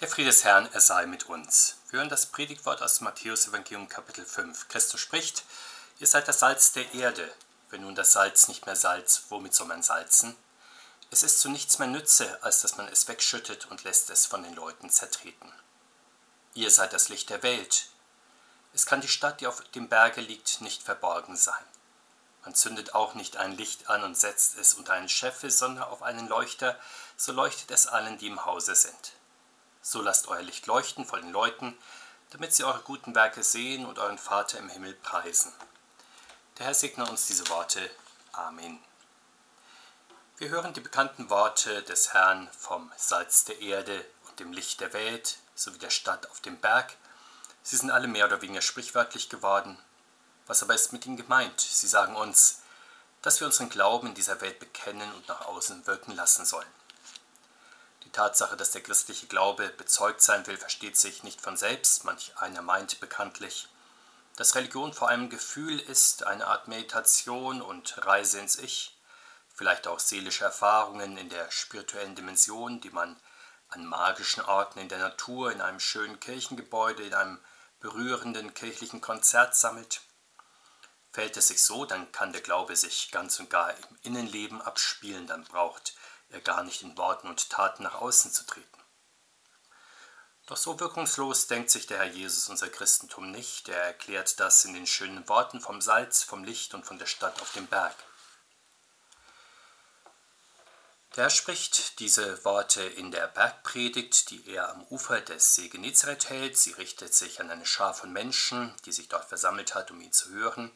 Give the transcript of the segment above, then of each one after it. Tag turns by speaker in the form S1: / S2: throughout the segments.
S1: Der Friede des Herrn, er sei mit uns. Wir hören das Predigtwort aus Matthäus Evangelium Kapitel 5. Christus spricht, ihr seid das Salz der Erde. Wenn nun das Salz nicht mehr Salz, womit soll man salzen? Es ist zu nichts mehr Nütze, als dass man es wegschüttet und lässt es von den Leuten zertreten. Ihr seid das Licht der Welt. Es kann die Stadt, die auf dem Berge liegt, nicht verborgen sein. Man zündet auch nicht ein Licht an und setzt es unter einen Scheffel, sondern auf einen Leuchter, so leuchtet es allen, die im Hause sind. So lasst euer Licht leuchten vor den Leuten, damit sie eure guten Werke sehen und euren Vater im Himmel preisen. Der Herr segne uns diese Worte. Amen. Wir hören die bekannten Worte des Herrn vom Salz der Erde und dem Licht der Welt sowie der Stadt auf dem Berg. Sie sind alle mehr oder weniger sprichwörtlich geworden. Was aber ist mit ihnen gemeint? Sie sagen uns, dass wir unseren Glauben in dieser Welt bekennen und nach außen wirken lassen sollen. Die Tatsache, dass der christliche Glaube bezeugt sein will, versteht sich nicht von selbst. Manch einer meint bekanntlich, dass Religion vor allem Gefühl ist, eine Art Meditation und Reise ins Ich, vielleicht auch seelische Erfahrungen in der spirituellen Dimension, die man an magischen Orten in der Natur, in einem schönen Kirchengebäude, in einem berührenden kirchlichen Konzert sammelt. Fällt es sich so, dann kann der Glaube sich ganz und gar im Innenleben abspielen, dann braucht gar nicht in Worten und Taten nach außen zu treten. Doch so wirkungslos denkt sich der Herr Jesus unser Christentum nicht. Er erklärt das in den schönen Worten vom Salz, vom Licht und von der Stadt auf dem Berg. Der Herr spricht diese Worte in der Bergpredigt, die er am Ufer des See Genezareth hält. Sie richtet sich an eine Schar von Menschen, die sich dort versammelt hat, um ihn zu hören.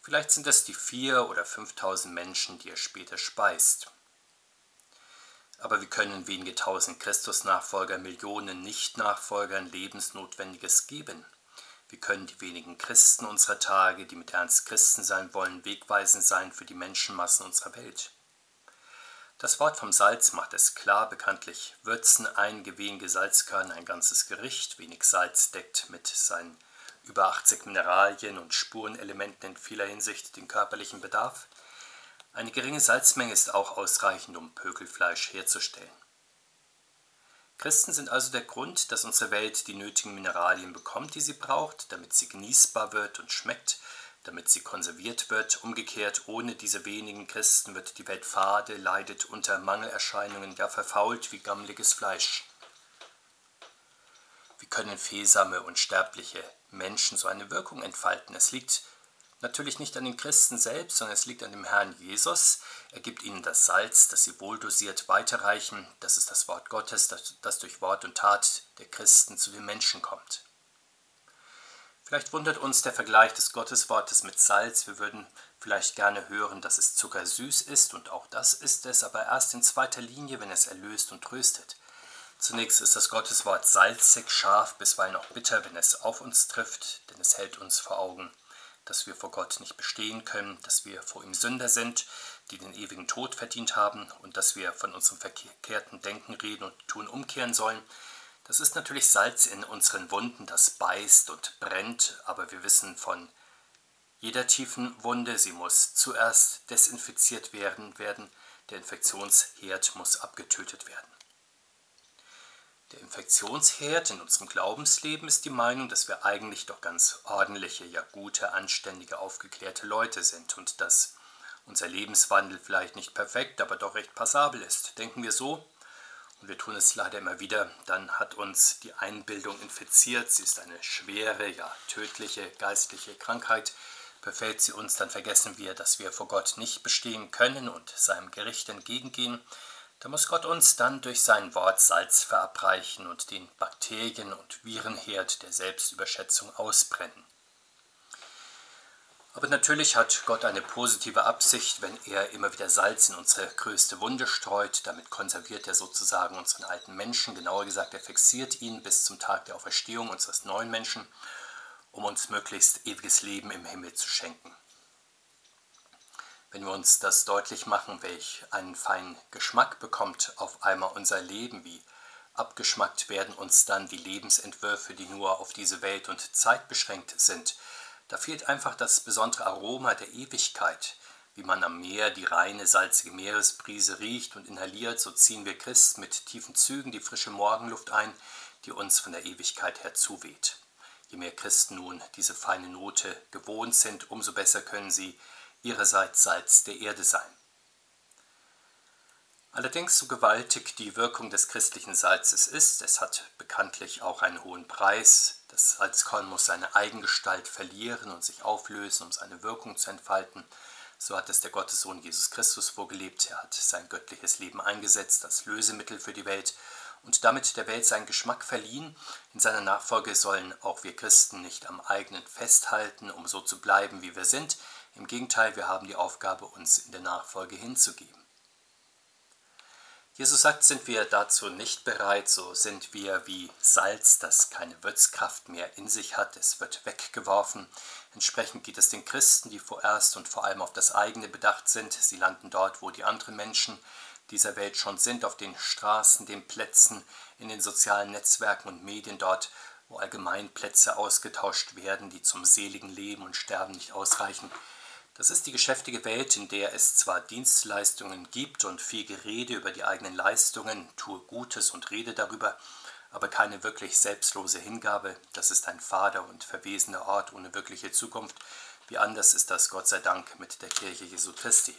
S1: Vielleicht sind es die vier oder fünftausend Menschen, die er später speist. Aber wie können wenige tausend Christusnachfolger Millionen Nicht-Nachfolgern Lebensnotwendiges geben? Wie können die wenigen Christen unserer Tage, die mit Ernst Christen sein wollen, wegweisend sein für die Menschenmassen unserer Welt? Das Wort vom Salz macht es klar, bekanntlich würzen einige wenige Salzkörner ein ganzes Gericht. Wenig Salz deckt mit seinen über 80 Mineralien und Spurenelementen in vieler Hinsicht den körperlichen Bedarf. Eine geringe Salzmenge ist auch ausreichend, um Pökelfleisch herzustellen. Christen sind also der Grund, dass unsere Welt die nötigen Mineralien bekommt, die sie braucht, damit sie genießbar wird und schmeckt, damit sie konserviert wird. Umgekehrt, ohne diese wenigen Christen wird die Welt fade, leidet unter Mangelerscheinungen, ja verfault wie gammeliges Fleisch. Wie können fehlsame und sterbliche Menschen so eine Wirkung entfalten? Es liegt Natürlich nicht an den Christen selbst, sondern es liegt an dem Herrn Jesus. Er gibt ihnen das Salz, das sie wohldosiert weiterreichen. Das ist das Wort Gottes, das, das durch Wort und Tat der Christen zu den Menschen kommt. Vielleicht wundert uns der Vergleich des Gotteswortes mit Salz. Wir würden vielleicht gerne hören, dass es zuckersüß ist, und auch das ist es, aber erst in zweiter Linie, wenn es erlöst und tröstet. Zunächst ist das Gotteswort salzig, scharf, bisweilen auch bitter, wenn es auf uns trifft, denn es hält uns vor Augen, dass wir vor Gott nicht bestehen können, dass wir vor ihm Sünder sind, die den ewigen Tod verdient haben und dass wir von unserem verkehrten Denken, Reden und Tun umkehren sollen. Das ist natürlich Salz in unseren Wunden, das beißt und brennt, aber wir wissen von jeder tiefen Wunde, sie muss zuerst desinfiziert werden, werden der Infektionsherd muss abgetötet werden. Der Infektionsherd in unserem Glaubensleben ist die Meinung, dass wir eigentlich doch ganz ordentliche, ja gute, anständige, aufgeklärte Leute sind und dass unser Lebenswandel vielleicht nicht perfekt, aber doch recht passabel ist. Denken wir so, und wir tun es leider immer wieder, dann hat uns die Einbildung infiziert. Sie ist eine schwere, ja tödliche geistliche Krankheit. Befällt sie uns, dann vergessen wir, dass wir vor Gott nicht bestehen können und seinem Gericht entgegengehen. Da muss Gott uns dann durch sein Wort Salz verabreichen und den Bakterien- und Virenherd der Selbstüberschätzung ausbrennen. Aber natürlich hat Gott eine positive Absicht, wenn er immer wieder Salz in unsere größte Wunde streut. Damit konserviert er sozusagen unseren alten Menschen, genauer gesagt, er fixiert ihn bis zum Tag der Auferstehung unseres neuen Menschen, um uns möglichst ewiges Leben im Himmel zu schenken. Wenn wir uns das deutlich machen, welch einen feinen Geschmack bekommt auf einmal unser Leben, wie abgeschmackt werden uns dann die Lebensentwürfe, die nur auf diese Welt und Zeit beschränkt sind. Da fehlt einfach das besondere Aroma der Ewigkeit, Wie man am Meer die reine, salzige Meeresbrise riecht und inhaliert, so ziehen wir Christen mit tiefen Zügen die frische Morgenluft ein, die uns von der Ewigkeit her zuweht. Je mehr Christen nun diese feine Note gewohnt sind, umso besser können sie ihrerseits Salz der Erde sein. Allerdings so gewaltig die Wirkung des christlichen Salzes ist, es hat bekanntlich auch einen hohen Preis. Das Salzkorn muss seine Eigengestalt verlieren und sich auflösen, um seine Wirkung zu entfalten. So hat es der Gottessohn Jesus Christus vorgelebt. Er hat sein göttliches Leben eingesetzt als Lösemittel für die Welt und damit der Welt seinen Geschmack verliehen. In seiner Nachfolge sollen auch wir Christen nicht am eigenen festhalten, um so zu bleiben, wie wir sind. Im Gegenteil, wir haben die Aufgabe, uns in der Nachfolge hinzugeben. Jesus sagt, sind wir dazu nicht bereit, so sind wir wie Salz, das keine Würzkraft mehr in sich hat, es wird weggeworfen. Entsprechend geht es den Christen, die vorerst und vor allem auf das eigene bedacht sind. Sie landen dort, wo die anderen Menschen dieser Welt schon sind, auf den Straßen, den Plätzen, in den sozialen Netzwerken und Medien, dort, wo Allgemeinplätze ausgetauscht werden, die zum seligen Leben und Sterben nicht ausreichen. Das ist die geschäftige Welt, in der es zwar Dienstleistungen gibt und viel Gerede über die eigenen Leistungen, tue Gutes und rede darüber, aber keine wirklich selbstlose Hingabe. Das ist ein fader und verwesener Ort ohne wirkliche Zukunft. Wie anders ist das, Gott sei Dank, mit der Kirche Jesu Christi.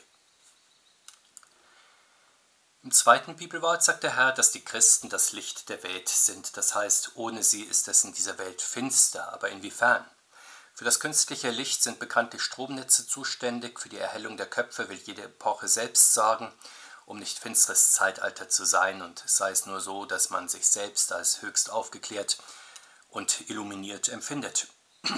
S1: Im zweiten Bibelwort sagt der Herr, dass die Christen das Licht der Welt sind. Das heißt, ohne sie ist es in dieser Welt finster. Aber inwiefern? Für das künstliche Licht sind bekanntlich Stromnetze zuständig, für die Erhellung der Köpfe will jede Epoche selbst sorgen, um nicht finsteres Zeitalter zu sein, und sei es nur so, dass man sich selbst als höchst aufgeklärt und illuminiert empfindet.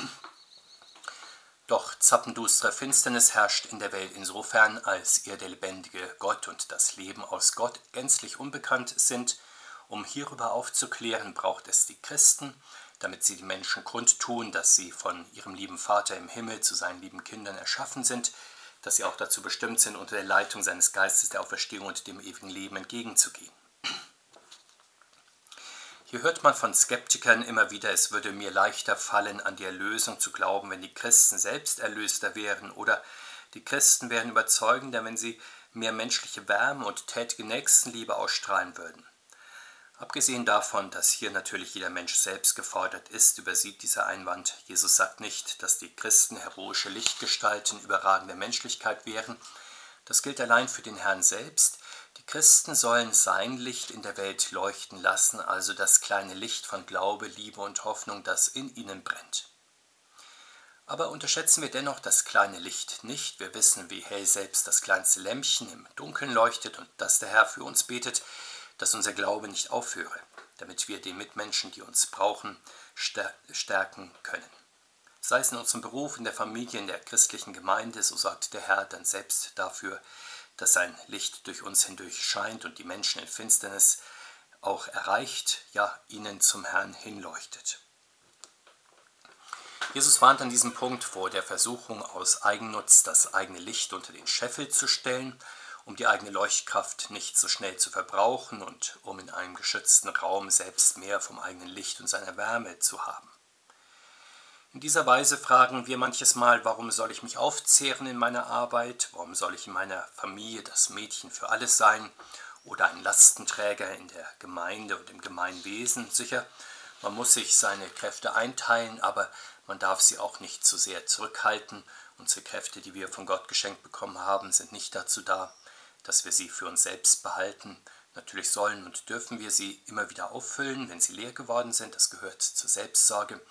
S1: Doch zappendustere Finsternis herrscht in der Welt insofern, als ihr der lebendige Gott und das Leben aus Gott gänzlich unbekannt sind. Um hierüber aufzuklären, braucht es die Christen, damit sie die Menschen kundtun, dass sie von ihrem lieben Vater im Himmel zu seinen lieben Kindern erschaffen sind, dass sie auch dazu bestimmt sind, unter der Leitung seines Geistes der Auferstehung und dem ewigen Leben entgegenzugehen. Hier hört man von Skeptikern immer wieder, es würde mir leichter fallen, an die Erlösung zu glauben, wenn die Christen selbst erlöster wären, oder die Christen wären überzeugender, wenn sie mehr menschliche Wärme und tätige Nächstenliebe ausstrahlen würden. Abgesehen davon, dass hier natürlich jeder Mensch selbst gefordert ist, übersieht dieser Einwand, Jesus sagt nicht, dass die Christen heroische Lichtgestalten überragender Menschlichkeit wären. Das gilt allein für den Herrn selbst. Die Christen sollen sein Licht in der Welt leuchten lassen, also das kleine Licht von Glaube, Liebe und Hoffnung, das in ihnen brennt. Aber unterschätzen wir dennoch das kleine Licht nicht. Wir wissen, wie hell selbst das kleinste Lämpchen im Dunkeln leuchtet und dass der Herr für uns betet, dass unser Glaube nicht aufhöre, damit wir die Mitmenschen, die uns brauchen, stärken können. Sei es in unserem Beruf, in der Familie, in der christlichen Gemeinde, so sorgt der Herr dann selbst dafür, dass sein Licht durch uns hindurch scheint und die Menschen in Finsternis auch erreicht, ja ihnen zum Herrn hinleuchtet. Jesus warnt an diesem Punkt vor der Versuchung aus Eigennutz das eigene Licht unter den Scheffel zu stellen um die eigene Leuchtkraft nicht so schnell zu verbrauchen und um in einem geschützten Raum selbst mehr vom eigenen Licht und seiner Wärme zu haben. In dieser Weise fragen wir manches Mal, warum soll ich mich aufzehren in meiner Arbeit, warum soll ich in meiner Familie das Mädchen für alles sein oder ein Lastenträger in der Gemeinde und im Gemeinwesen. Sicher, man muss sich seine Kräfte einteilen, aber man darf sie auch nicht zu sehr zurückhalten. Unsere Kräfte, die wir von Gott geschenkt bekommen haben, sind nicht dazu da, dass wir sie für uns selbst behalten. Natürlich sollen und dürfen wir sie immer wieder auffüllen, wenn sie leer geworden sind. Das gehört zur Selbstsorge.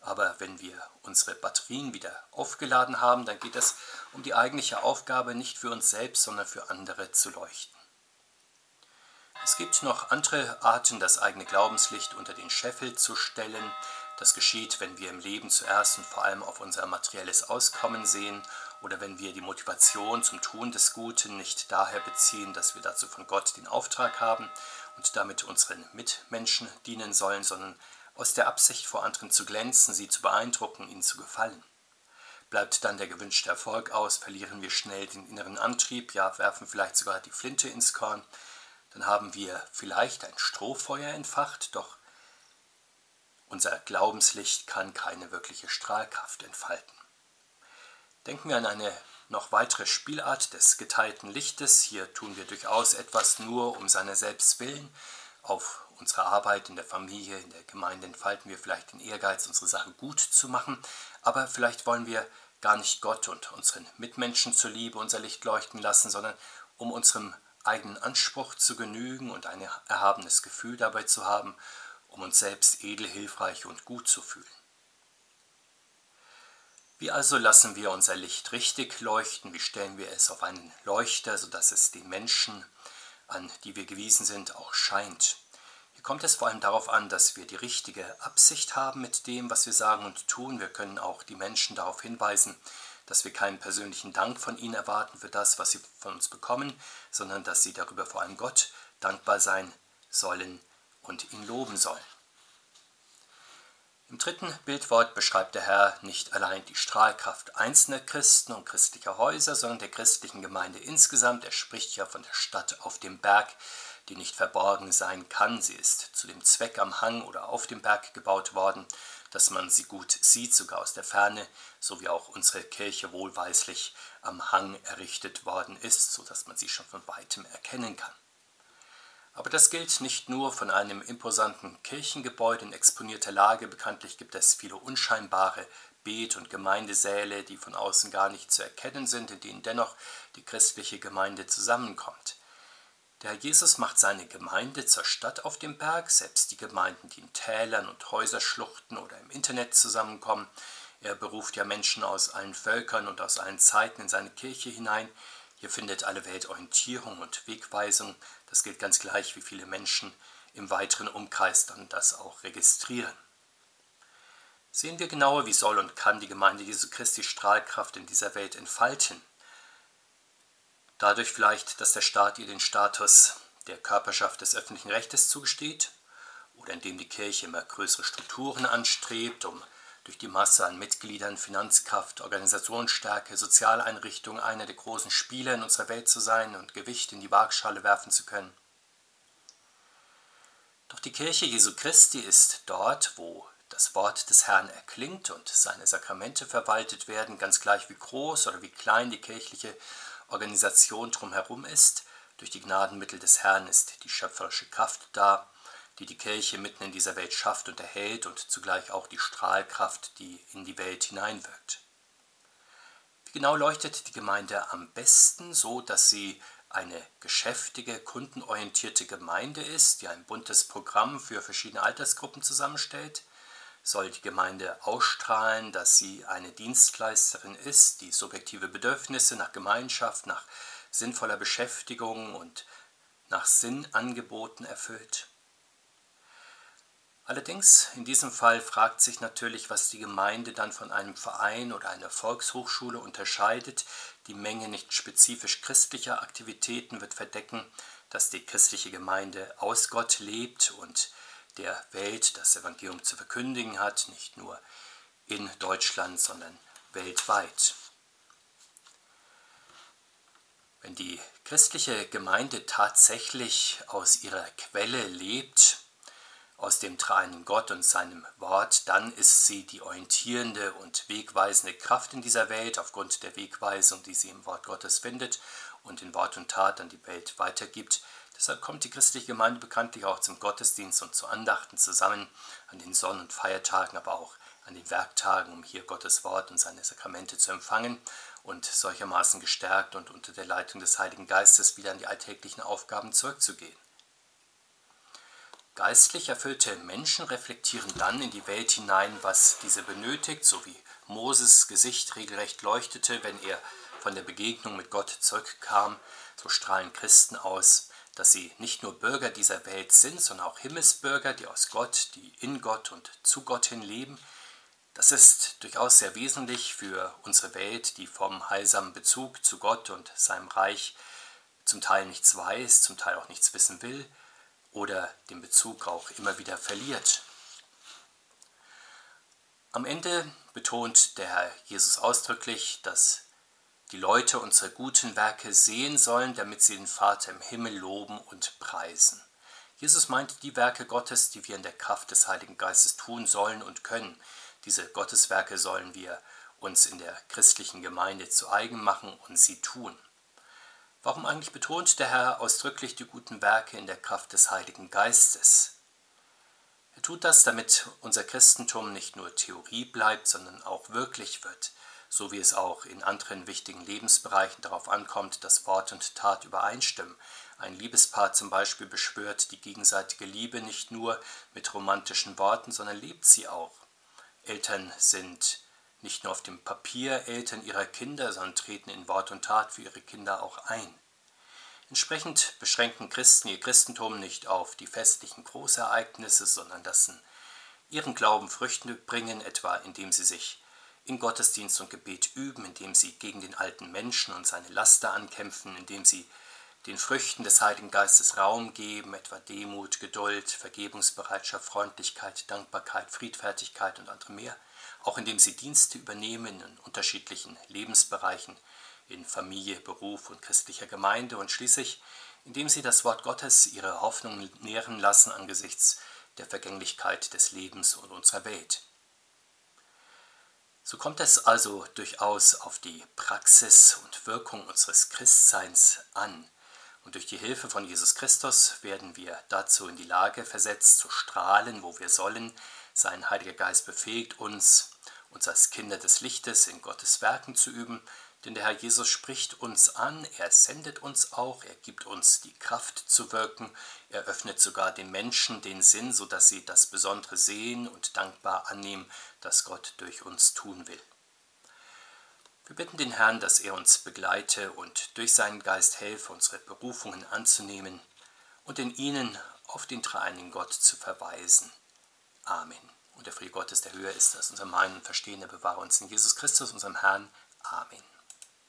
S1: Aber wenn wir unsere Batterien wieder aufgeladen haben, dann geht es um die eigentliche Aufgabe, nicht für uns selbst, sondern für andere zu leuchten. Es gibt noch andere Arten, das eigene Glaubenslicht unter den Scheffel zu stellen. Das geschieht, wenn wir im Leben zuerst und vor allem auf unser materielles Auskommen sehen oder wenn wir die Motivation zum Tun des Guten nicht daher beziehen, dass wir dazu von Gott den Auftrag haben und damit unseren Mitmenschen dienen sollen, sondern aus der Absicht vor anderen zu glänzen, sie zu beeindrucken, ihnen zu gefallen. Bleibt dann der gewünschte Erfolg aus, verlieren wir schnell den inneren Antrieb, ja werfen vielleicht sogar die Flinte ins Korn, dann haben wir vielleicht ein Strohfeuer entfacht, doch unser Glaubenslicht kann keine wirkliche Strahlkraft entfalten. Denken wir an eine noch weitere Spielart des geteilten Lichtes. Hier tun wir durchaus etwas nur um seiner selbst willen. Auf unsere Arbeit in der Familie, in der Gemeinde entfalten wir vielleicht den Ehrgeiz, unsere Sache gut zu machen, aber vielleicht wollen wir gar nicht Gott und unseren Mitmenschen zuliebe unser Licht leuchten lassen, sondern um unserem eigenen Anspruch zu genügen und ein erhabenes Gefühl dabei zu haben, um uns selbst edel, hilfreich und gut zu fühlen. Wie also lassen wir unser Licht richtig leuchten? Wie stellen wir es auf einen Leuchter, sodass es den Menschen, an die wir gewiesen sind, auch scheint? Hier kommt es vor allem darauf an, dass wir die richtige Absicht haben mit dem, was wir sagen und tun. Wir können auch die Menschen darauf hinweisen, dass wir keinen persönlichen Dank von ihnen erwarten für das, was sie von uns bekommen, sondern dass sie darüber vor allem Gott dankbar sein sollen und ihn loben sollen. Im dritten Bildwort beschreibt der Herr nicht allein die Strahlkraft einzelner Christen und christlicher Häuser, sondern der christlichen Gemeinde insgesamt. Er spricht ja von der Stadt auf dem Berg, die nicht verborgen sein kann. Sie ist zu dem Zweck am Hang oder auf dem Berg gebaut worden, dass man sie gut sieht, sogar aus der Ferne, so wie auch unsere Kirche wohlweislich am Hang errichtet worden ist, so dass man sie schon von weitem erkennen kann. Aber das gilt nicht nur von einem imposanten Kirchengebäude in exponierter Lage. Bekanntlich gibt es viele unscheinbare Bet- und Gemeindesäle, die von außen gar nicht zu erkennen sind, in denen dennoch die christliche Gemeinde zusammenkommt. Der Herr Jesus macht seine Gemeinde zur Stadt auf dem Berg, selbst die Gemeinden, die in Tälern und Häuserschluchten oder im Internet zusammenkommen. Er beruft ja Menschen aus allen Völkern und aus allen Zeiten in seine Kirche hinein. Hier findet alle Welt Orientierung und Wegweisung. Das gilt ganz gleich, wie viele Menschen im weiteren Umkreis dann das auch registrieren. Sehen wir genauer, wie soll und kann die Gemeinde Jesu Christi Strahlkraft in dieser Welt entfalten. Dadurch vielleicht, dass der Staat ihr den Status der Körperschaft des öffentlichen Rechtes zugesteht oder indem die Kirche immer größere Strukturen anstrebt, um durch die Masse an Mitgliedern, Finanzkraft, Organisationsstärke, Sozialeinrichtung einer der großen Spieler in unserer Welt zu sein und Gewicht in die Waagschale werfen zu können. Doch die Kirche Jesu Christi ist dort, wo das Wort des Herrn erklingt und seine Sakramente verwaltet werden, ganz gleich wie groß oder wie klein die kirchliche Organisation drumherum ist. Durch die Gnadenmittel des Herrn ist die schöpferische Kraft da, die die Kirche mitten in dieser Welt schafft und erhält und zugleich auch die Strahlkraft, die in die Welt hineinwirkt. Wie genau leuchtet die Gemeinde am besten, so dass sie eine geschäftige, kundenorientierte Gemeinde ist, die ein buntes Programm für verschiedene Altersgruppen zusammenstellt? Soll die Gemeinde ausstrahlen, dass sie eine Dienstleisterin ist, die subjektive Bedürfnisse nach Gemeinschaft, nach sinnvoller Beschäftigung und nach Sinnangeboten erfüllt? Allerdings, in diesem Fall fragt sich natürlich, was die Gemeinde dann von einem Verein oder einer Volkshochschule unterscheidet. Die Menge nicht spezifisch christlicher Aktivitäten wird verdecken, dass die christliche Gemeinde aus Gott lebt und der Welt das Evangelium zu verkündigen hat, nicht nur in Deutschland, sondern weltweit. Wenn die christliche Gemeinde tatsächlich aus ihrer Quelle lebt, aus dem dreinen Gott und seinem Wort, dann ist sie die orientierende und wegweisende Kraft in dieser Welt aufgrund der Wegweisung, die sie im Wort Gottes findet und in Wort und Tat an die Welt weitergibt. Deshalb kommt die christliche Gemeinde bekanntlich auch zum Gottesdienst und zu Andachten zusammen, an den Sonn- und Feiertagen, aber auch an den Werktagen, um hier Gottes Wort und seine Sakramente zu empfangen und solchermaßen gestärkt und unter der Leitung des Heiligen Geistes wieder an die alltäglichen Aufgaben zurückzugehen. Geistlich erfüllte Menschen reflektieren dann in die Welt hinein, was diese benötigt, so wie Moses Gesicht regelrecht leuchtete, wenn er von der Begegnung mit Gott zurückkam, so strahlen Christen aus, dass sie nicht nur Bürger dieser Welt sind, sondern auch Himmelsbürger, die aus Gott, die in Gott und zu Gott hin leben. Das ist durchaus sehr wesentlich für unsere Welt, die vom heilsamen Bezug zu Gott und seinem Reich zum Teil nichts weiß, zum Teil auch nichts wissen will oder den Bezug auch immer wieder verliert. Am Ende betont der Herr Jesus ausdrücklich, dass die Leute unsere guten Werke sehen sollen, damit sie den Vater im Himmel loben und preisen. Jesus meint die Werke Gottes, die wir in der Kraft des Heiligen Geistes tun sollen und können. Diese Gotteswerke sollen wir uns in der christlichen Gemeinde zu eigen machen und sie tun. Warum eigentlich betont der Herr ausdrücklich die guten Werke in der Kraft des Heiligen Geistes? Er tut das, damit unser Christentum nicht nur Theorie bleibt, sondern auch wirklich wird, so wie es auch in anderen wichtigen Lebensbereichen darauf ankommt, dass Wort und Tat übereinstimmen. Ein Liebespaar zum Beispiel beschwört die gegenseitige Liebe nicht nur mit romantischen Worten, sondern lebt sie auch. Eltern sind nicht nur auf dem Papier Eltern ihrer Kinder, sondern treten in Wort und Tat für ihre Kinder auch ein. Entsprechend beschränken Christen ihr Christentum nicht auf die festlichen Großereignisse, sondern lassen ihren Glauben Früchte bringen, etwa indem sie sich in Gottesdienst und Gebet üben, indem sie gegen den alten Menschen und seine Laster ankämpfen, indem sie den Früchten des Heiligen Geistes Raum geben, etwa Demut, Geduld, Vergebungsbereitschaft, Freundlichkeit, Dankbarkeit, Friedfertigkeit und andere mehr, auch indem sie Dienste übernehmen in unterschiedlichen Lebensbereichen, in Familie, Beruf und christlicher Gemeinde und schließlich, indem sie das Wort Gottes ihre Hoffnung nähren lassen angesichts der Vergänglichkeit des Lebens und unserer Welt. So kommt es also durchaus auf die Praxis und Wirkung unseres Christseins an, und durch die Hilfe von Jesus Christus werden wir dazu in die Lage versetzt, zu strahlen, wo wir sollen. Sein Heiliger Geist befähigt uns, uns als Kinder des Lichtes in Gottes Werken zu üben, denn der Herr Jesus spricht uns an, er sendet uns auch, er gibt uns die Kraft zu wirken, er öffnet sogar den Menschen den Sinn, sodass sie das Besondere sehen und dankbar annehmen, das Gott durch uns tun will. Wir bitten den Herrn, dass er uns begleite und durch seinen Geist helfe, unsere Berufungen anzunehmen und in ihnen auf den dreieinigen Gott zu verweisen. Amen. Und der Friede Gottes, der höher ist als unser Meinen und Verstehen, der bewahre uns in Jesus Christus, unserem Herrn. Amen.